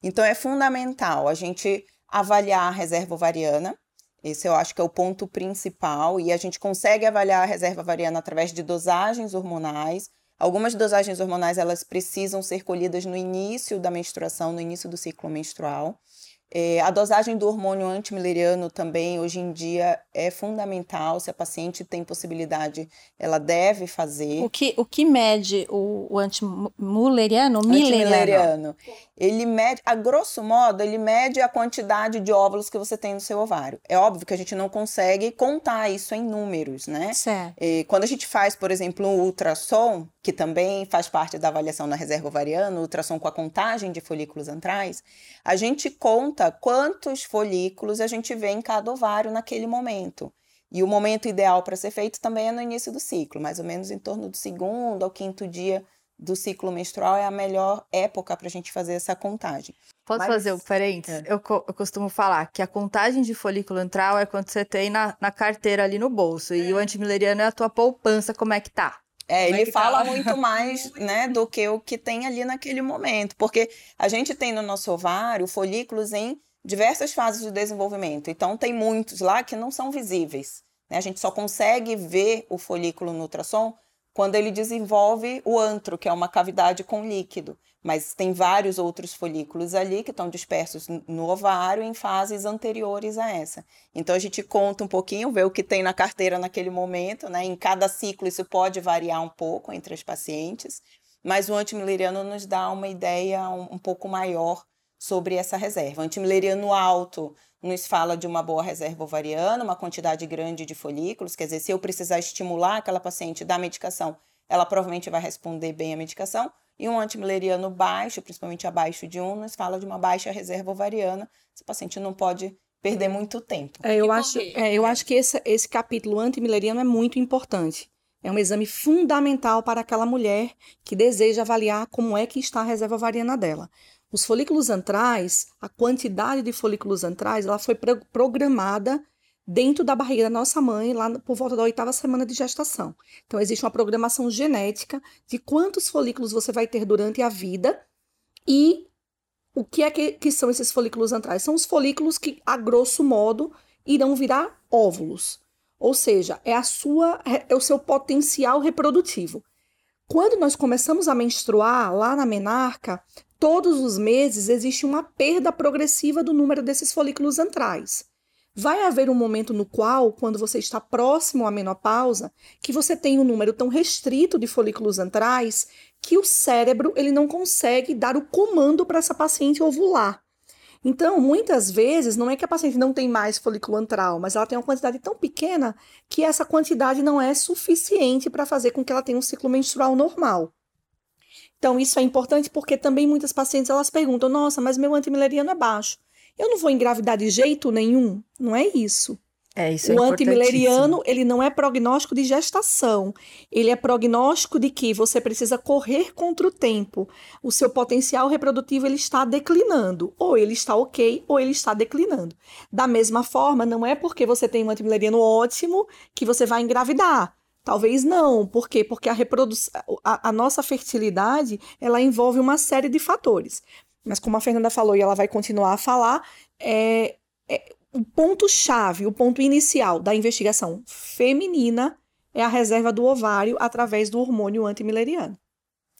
Então é fundamental a gente avaliar a reserva ovariana. Esse eu acho que é o ponto principal e a gente consegue avaliar a reserva ovariana através de dosagens hormonais. Algumas dosagens hormonais elas precisam ser colhidas no início da menstruação, no início do ciclo menstrual. É, a dosagem do hormônio antimileriano também, hoje em dia, é fundamental. Se a paciente tem possibilidade, ela deve fazer. O que, o que mede o, o? Antimileriano. Ele mede, a grosso modo, ele mede a quantidade de óvulos que você tem no seu ovário. É óbvio que a gente não consegue contar isso em números, né? Certo. E quando a gente faz, por exemplo, um ultrassom, que também faz parte da avaliação na reserva ovariana, ultrassom com a contagem de folículos antrais, a gente conta quantos folículos a gente vê em cada ovário naquele momento. E o momento ideal para ser feito também é no início do ciclo, mais ou menos em torno do segundo ao quinto dia do ciclo menstrual é a melhor época para a gente fazer essa contagem. Posso Mas, fazer um parênteses? É. Eu, eu, costumo falar que a contagem de folículo antral é quando você tem na, na carteira ali no bolso. É. E o antimileriano é a tua poupança, como é que tá? É, ele é fala tá? <laughs> muito mais, né, do que o que tem ali naquele momento, porque a gente tem no nosso ovário folículos em diversas fases de desenvolvimento. Então tem muitos lá que não são visíveis. Né? A gente só consegue ver o folículo no ultrassom quando ele desenvolve o antro, que é uma cavidade com líquido. Mas tem vários outros folículos ali que estão dispersos no ovário em fases anteriores a essa. Então a gente conta um pouquinho, vê o que tem na carteira naquele momento, né? Em cada ciclo isso pode variar um pouco entre as pacientes, mas o antimileriano nos dá uma ideia um, um pouco maior sobre essa reserva. Antimileriano alto nos fala de uma boa reserva ovariana, uma quantidade grande de folículos, quer dizer, se eu precisar estimular aquela paciente da medicação, ela provavelmente vai responder bem à medicação. E um antimileriano baixo, principalmente abaixo de 1, nos fala de uma baixa reserva ovariana. Esse paciente não pode perder muito tempo. É, eu, acho, é, eu acho que esse, esse capítulo antimileriano é muito importante. É um exame fundamental para aquela mulher que deseja avaliar como é que está a reserva ovariana dela. Os folículos antrais, a quantidade de folículos antrais, ela foi programada dentro da barriga da nossa mãe, lá por volta da oitava semana de gestação. Então, existe uma programação genética de quantos folículos você vai ter durante a vida e o que é que, que são esses folículos antrais? São os folículos que, a grosso modo, irão virar óvulos. Ou seja, é a sua é o seu potencial reprodutivo. Quando nós começamos a menstruar lá na menarca, todos os meses existe uma perda progressiva do número desses folículos antrais. Vai haver um momento no qual, quando você está próximo à menopausa, que você tem um número tão restrito de folículos antrais que o cérebro ele não consegue dar o comando para essa paciente ovular. Então, muitas vezes, não é que a paciente não tem mais folículo antral, mas ela tem uma quantidade tão pequena que essa quantidade não é suficiente para fazer com que ela tenha um ciclo menstrual normal. Então, isso é importante porque também muitas pacientes elas perguntam: nossa, mas meu antimileriano é baixo. Eu não vou engravidar de jeito nenhum? Não é isso. É, isso o é antimileriano, ele não é prognóstico de gestação. Ele é prognóstico de que você precisa correr contra o tempo. O seu potencial reprodutivo ele está declinando. Ou ele está ok, ou ele está declinando. Da mesma forma, não é porque você tem um antimileriano ótimo que você vai engravidar. Talvez não. Por quê? Porque a, reprodução, a, a nossa fertilidade ela envolve uma série de fatores. Mas como a Fernanda falou e ela vai continuar a falar, é, é o ponto-chave, o ponto inicial da investigação feminina é a reserva do ovário através do hormônio antimileriano.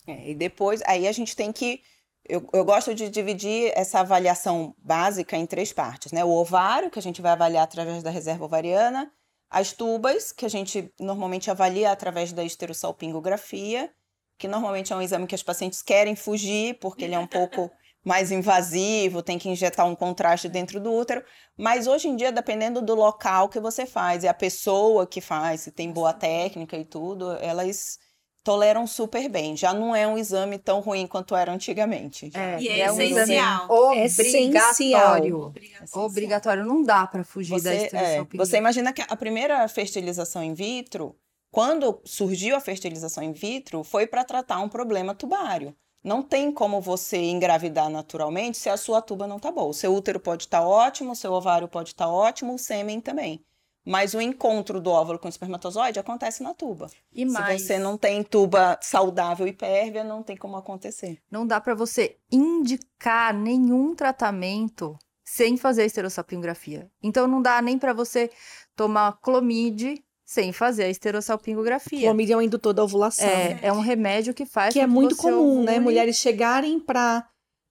É, e depois, aí a gente tem que. Eu, eu gosto de dividir essa avaliação básica em três partes, né? O ovário, que a gente vai avaliar através da reserva ovariana, as tubas, que a gente normalmente avalia através da esterossalpingografia, que normalmente é um exame que as pacientes querem fugir, porque ele é um pouco <laughs> mais invasivo, tem que injetar um contraste dentro do útero. Mas hoje em dia, dependendo do local que você faz e a pessoa que faz, se tem boa técnica e tudo, elas toleram super bem. Já não é um exame tão ruim quanto era antigamente. É, e é, é essencial. Um obrigatório. Obrigatório. Obrigatório. Não dá para fugir você, da esterilização. É, você imagina que a primeira fertilização in vitro, quando surgiu a fertilização in vitro, foi para tratar um problema tubário. Não tem como você engravidar naturalmente se a sua tuba não tá boa. O seu útero pode estar tá ótimo, o seu ovário pode estar tá ótimo, o sêmen também. Mas o encontro do óvulo com o espermatozoide acontece na tuba. E mais, Se você não tem tuba saudável e pérvia, não tem como acontecer. Não dá para você indicar nenhum tratamento sem fazer a esterossalpingografia. Então não dá nem para você tomar clomide sem fazer a esterossalpingografia. Clomide é um indutor da ovulação. É, é um remédio que faz que é muito comum, né? ovule. né? Mulheres chegarem para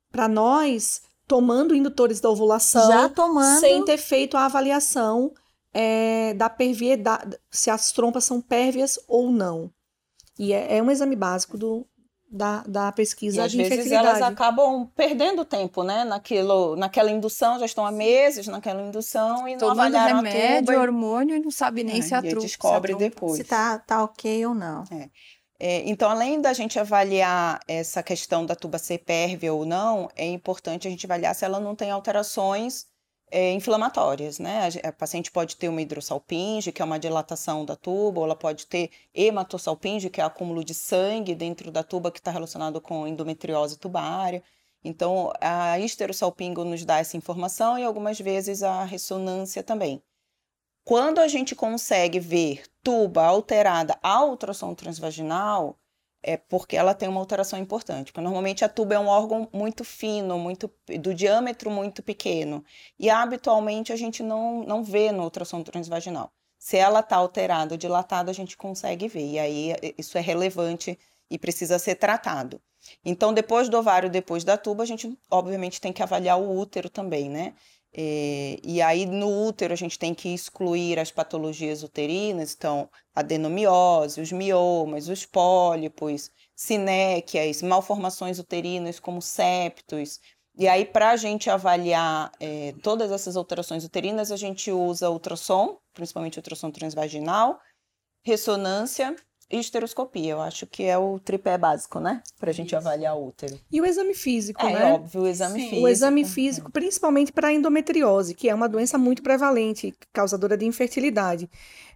para nós tomando indutores da ovulação Já tomando. sem ter feito a avaliação é, da perviedade, se as trompas são pérvias ou não. E é, é um exame básico do, da, da E pesquisa às de vezes elas acabam perdendo tempo, né? Naquilo, naquela indução, já estão há meses naquela indução e não Tomando avaliaram a remédio, e- hormônio e não sabe nem É, se a e tru- descobre se a trompa- depois. Se tá, tá ok ou não. É, então, além da gente avaliar essa questão da tuba ser pérvia ou não, é importante a gente avaliar se ela não tem alterações é, inflamatórias, né? A, a paciente pode ter uma hidrossalpinge, que é uma dilatação da tuba, ou ela pode ter hematossalpinge, que é acúmulo de sangue dentro da tuba que está relacionado com endometriose tubária. Então, a histerossalpingo nos dá essa informação e algumas vezes a ressonância também. Quando a gente consegue ver tuba alterada a ultrassom transvaginal, é porque ela tem uma alteração importante. Porque normalmente a tuba é um órgão muito fino, muito do diâmetro muito pequeno. E habitualmente a gente não, não vê no ultrassom transvaginal. Se ela está alterada ou dilatada, a gente consegue ver. E aí é- isso é relevante e precisa ser tratado. Então, depois do ovário, depois da tuba, a gente obviamente tem que avaliar o útero também, né? É, e aí, no útero, a gente tem que excluir as patologias uterinas, então, adenomiose, os miomas, os pólipos, sinéquias, malformações uterinas como septos. E aí, para a gente avaliar é, todas essas alterações uterinas, a gente usa ultrassom, principalmente ultrassom transvaginal, ressonância e esteroscopia. Eu acho que é o tripé básico, né? Para a gente avaliar o útero. E o exame físico, É, né? óbvio, o exame Sim. físico. O exame físico, principalmente para endometriose, que é uma doença muito prevalente, causadora de infertilidade.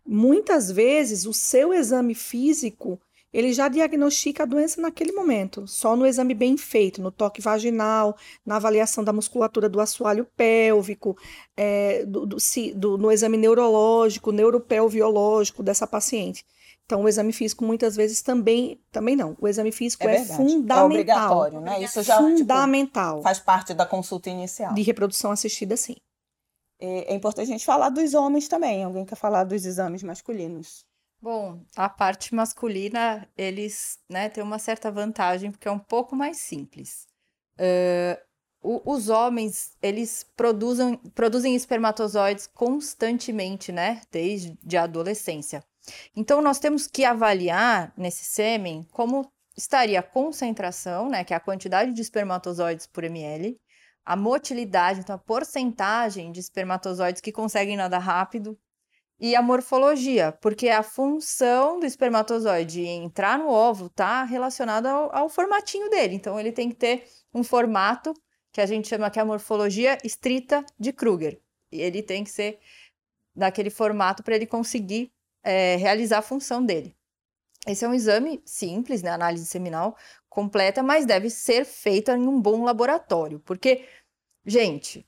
Muitas vezes, o seu exame físico, ele já diagnostica a doença naquele momento, só no exame bem feito, no toque vaginal, na avaliação da musculatura do assoalho pélvico, é, do- do- se- do- no exame neurológico, neuropelviológico dessa paciente. Então, o exame físico, muitas vezes, também, também não. O exame físico É é. É fundamental. obrigatório, né? Isso já tipo, fundamental. faz parte da consulta inicial. De reprodução assistida, sim. É, é importante a gente falar dos homens também. Alguém quer falar dos exames masculinos? Bom, a parte masculina, eles, né, têm uma certa vantagem, porque é um pouco mais simples. O- os homens, eles produzem, produzem espermatozoides constantemente, né, desde a adolescência. Então, nós temos que avaliar nesse sêmen como estaria a concentração, né, que é a quantidade de espermatozoides por ml, a motilidade, então a porcentagem de espermatozoides que conseguem nadar rápido, e a morfologia, porque a função do espermatozoide entrar no óvulo está relacionada ao, ao formatinho dele. Então, ele tem que ter um formato que a gente chama que é a morfologia estrita de Kruger. E ele tem que ser daquele formato para ele conseguir é, realizar a função dele. Esse é um exame simples, né? Análise seminal completa, mas deve ser feita em um bom laboratório, porque, gente,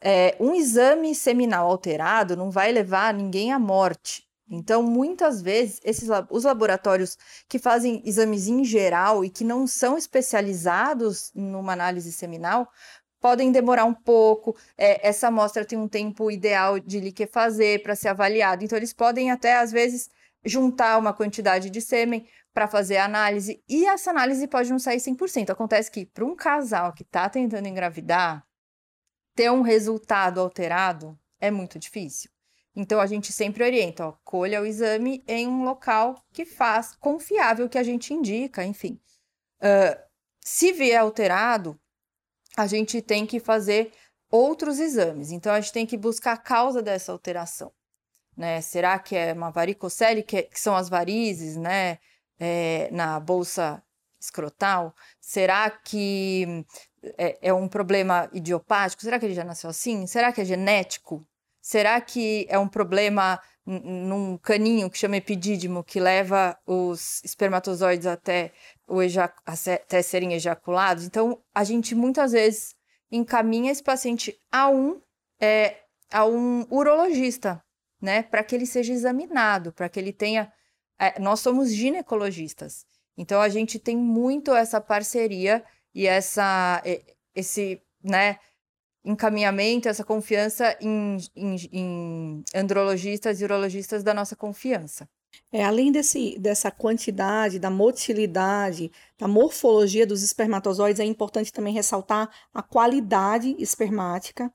é, um exame seminal alterado não vai levar ninguém à morte. Então, muitas vezes, esses, os laboratórios que fazem exames em geral e que não são especializados numa análise seminal podem demorar um pouco. é, essa amostra tem um tempo ideal de liquefazer para ser avaliado. Então, eles podem até, às vezes, juntar uma quantidade de sêmen para fazer a análise. E essa análise pode não sair 100%. Acontece que, para um casal que está tentando engravidar, ter um resultado alterado é muito difícil. Então a gente sempre orienta, ó, colha o exame em um local que faz confiável que a gente indica, enfim. Ah, se vier alterado, a gente tem que fazer outros exames. Então a gente tem que buscar a causa dessa alteração. Né? Será que é uma varicocele, que, é- que são as varizes, né? É, na bolsa escrotal? Será que é, é um problema idiopático? Será que ele já nasceu assim? Será que é genético? Será que é um problema num caninho que chama epidídimo, que leva os espermatozoides até, até serem ejaculados? Então, a gente muitas vezes encaminha esse paciente a um, é, a um urologista, né? Para que ele seja examinado, para que ele tenha. é, nós somos ginecologistas. Então, a gente tem muito essa parceria e essa, esse, né, encaminhamento, essa confiança em, em, em andrologistas e urologistas da nossa confiança. É, além desse, dessa quantidade, da motilidade, da morfologia dos espermatozoides, é importante também ressaltar a qualidade espermática.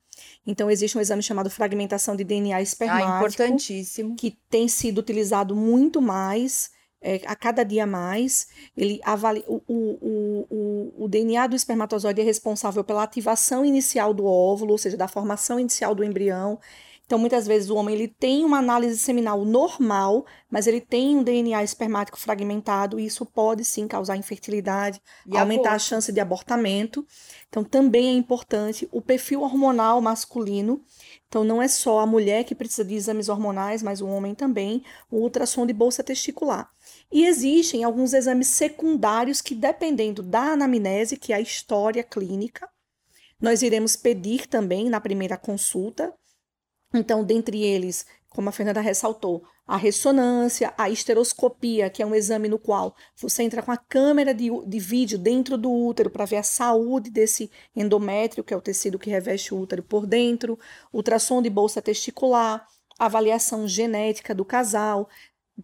Então, existe um exame chamado fragmentação de DNA espermático. Ah, importantíssimo. Que tem sido utilizado muito mais, é, a cada dia mais. Ele avalia, o, o, o, o DNA do espermatozoide é responsável pela ativação inicial do óvulo, ou seja, da formação inicial do embrião. Então, muitas vezes o homem ele tem uma análise seminal normal, mas ele tem um DNA espermático fragmentado e isso pode sim causar infertilidade, e aumentar a chance de abortamento. Então, também é importante o perfil hormonal masculino. Então, não é só a mulher que precisa de exames hormonais, mas o homem também, o ultrassom de bolsa testicular. E existem alguns exames secundários que, dependendo da anamnese, que é a história clínica, nós iremos pedir também na primeira consulta então, dentre eles, como a Fernanda ressaltou, a ressonância, a esteroscopia, que é um exame no qual você entra com a câmera de, de vídeo dentro do útero para ver a saúde desse endométrio, que é o tecido que reveste o útero por dentro, ultrassom de bolsa testicular, avaliação genética do casal,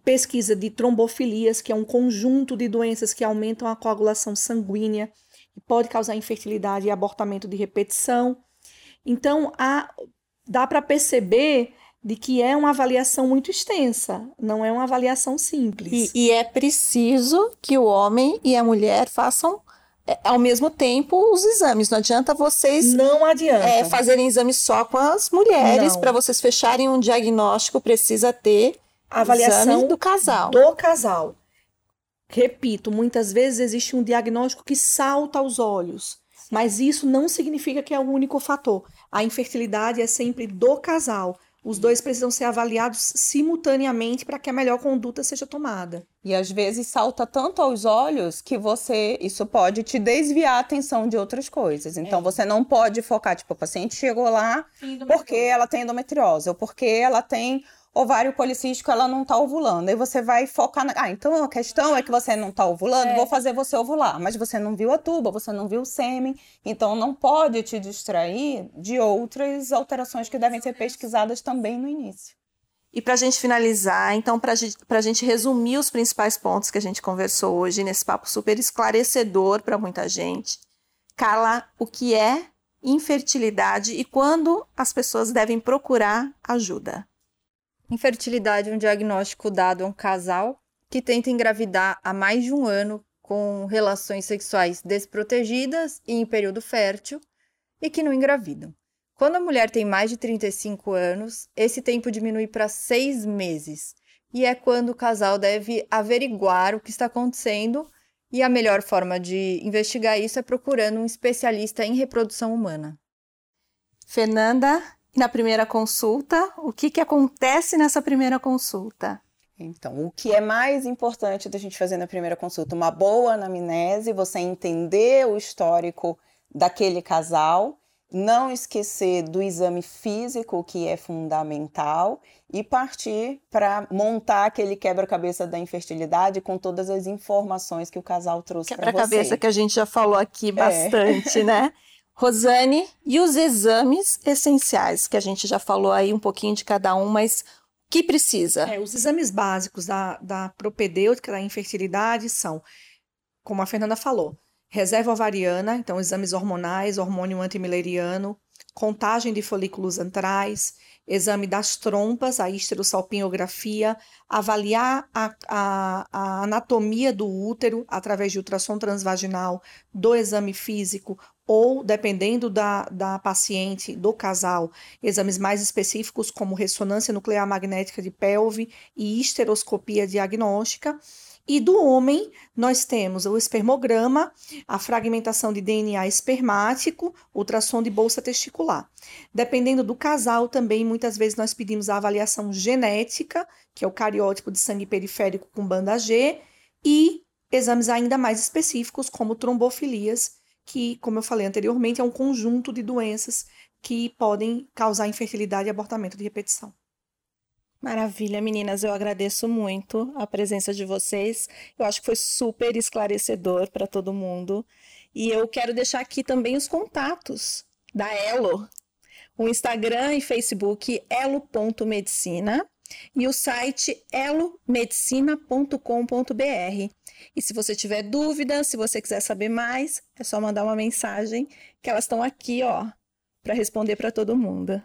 pesquisa de trombofilias, que é um conjunto de doenças que aumentam a coagulação sanguínea e pode causar infertilidade e abortamento de repetição. Então, a dá para perceber de que é uma avaliação muito extensa, não é uma avaliação simples. E, e é preciso que o homem e a mulher façam é, ao mesmo tempo os exames. Não adianta vocês não adianta é, fazerem exames só com as mulheres para vocês fecharem um diagnóstico. Precisa ter a avaliação do casal. Do casal. Repito, muitas vezes existe um diagnóstico que salta aos olhos, mas isso não significa que é o único fator. A infertilidade é sempre do casal. Os dois precisam ser avaliados simultaneamente para que a melhor conduta seja tomada. E às vezes salta tanto aos olhos que você isso pode te desviar a atenção de outras coisas. Então é. você não pode focar, tipo, o paciente chegou lá porque ela tem endometriose ou porque ela tem ovário policístico, ela não está ovulando. Aí você vai focar na. Ah, então a questão é que você não está ovulando, é. vou fazer você ovular. Mas você não viu a tuba, você não viu o sêmen. Então não pode te distrair de outras alterações que devem ser pesquisadas também no início. E para a gente finalizar, então, para a gente resumir os principais pontos que a gente conversou hoje nesse papo super esclarecedor para muita gente, Carla, o que é infertilidade e quando as pessoas devem procurar ajuda? Infertilidade é um diagnóstico dado a um casal que tenta engravidar há mais de um ano com relações sexuais desprotegidas e em período fértil e que não engravidam. Quando a mulher tem mais de 35 anos, esse tempo diminui para seis meses e é quando o casal deve averiguar o que está acontecendo. E a melhor forma de investigar isso é procurando um especialista em reprodução humana. Fernanda, na primeira consulta, o que, que acontece nessa primeira consulta? Então, o que é mais importante da gente fazer na primeira consulta? Uma boa anamnese, você entender o histórico daquele casal, não esquecer do exame físico, que é fundamental, e partir para montar aquele quebra-cabeça da infertilidade com todas as informações que o casal trouxe para você. Quebra-cabeça que a gente já falou aqui é. bastante, é. né? <laughs> Rosane, e os exames essenciais, que a gente já falou aí um pouquinho de cada um, mas o que precisa? É, os exames básicos da, da propedêutica, da infertilidade, são, como a Fernanda falou, reserva ovariana, então exames hormonais, hormônio antimileriano, contagem de folículos antrais, exame das trompas, a histerosalpingografia, avaliar a, a, a, anatomia do útero através de ultrassom transvaginal, do exame físico, ou, dependendo da, da paciente, do casal, exames mais específicos como ressonância nuclear magnética de pelve e histeroscopia diagnóstica. E do homem, nós temos o espermograma, a fragmentação de DNA espermático, ultrassom de bolsa testicular. Dependendo do casal, também muitas vezes nós pedimos a avaliação genética, que é o cariótipo de sangue periférico com banda G, e exames ainda mais específicos, como trombofilias, que, como eu falei anteriormente, é um conjunto de doenças que podem causar infertilidade e abortamento de repetição. Maravilha, meninas. Eu agradeço muito a presença de vocês. Eu acho que foi super esclarecedor para todo mundo. E eu quero deixar aqui também os contatos da Elo. O Instagram e Facebook elo.medicina e o site elomedicina.com.br. E se você tiver dúvida, se você quiser saber mais, é só mandar uma mensagem que elas estão aqui, ó, para responder para todo mundo.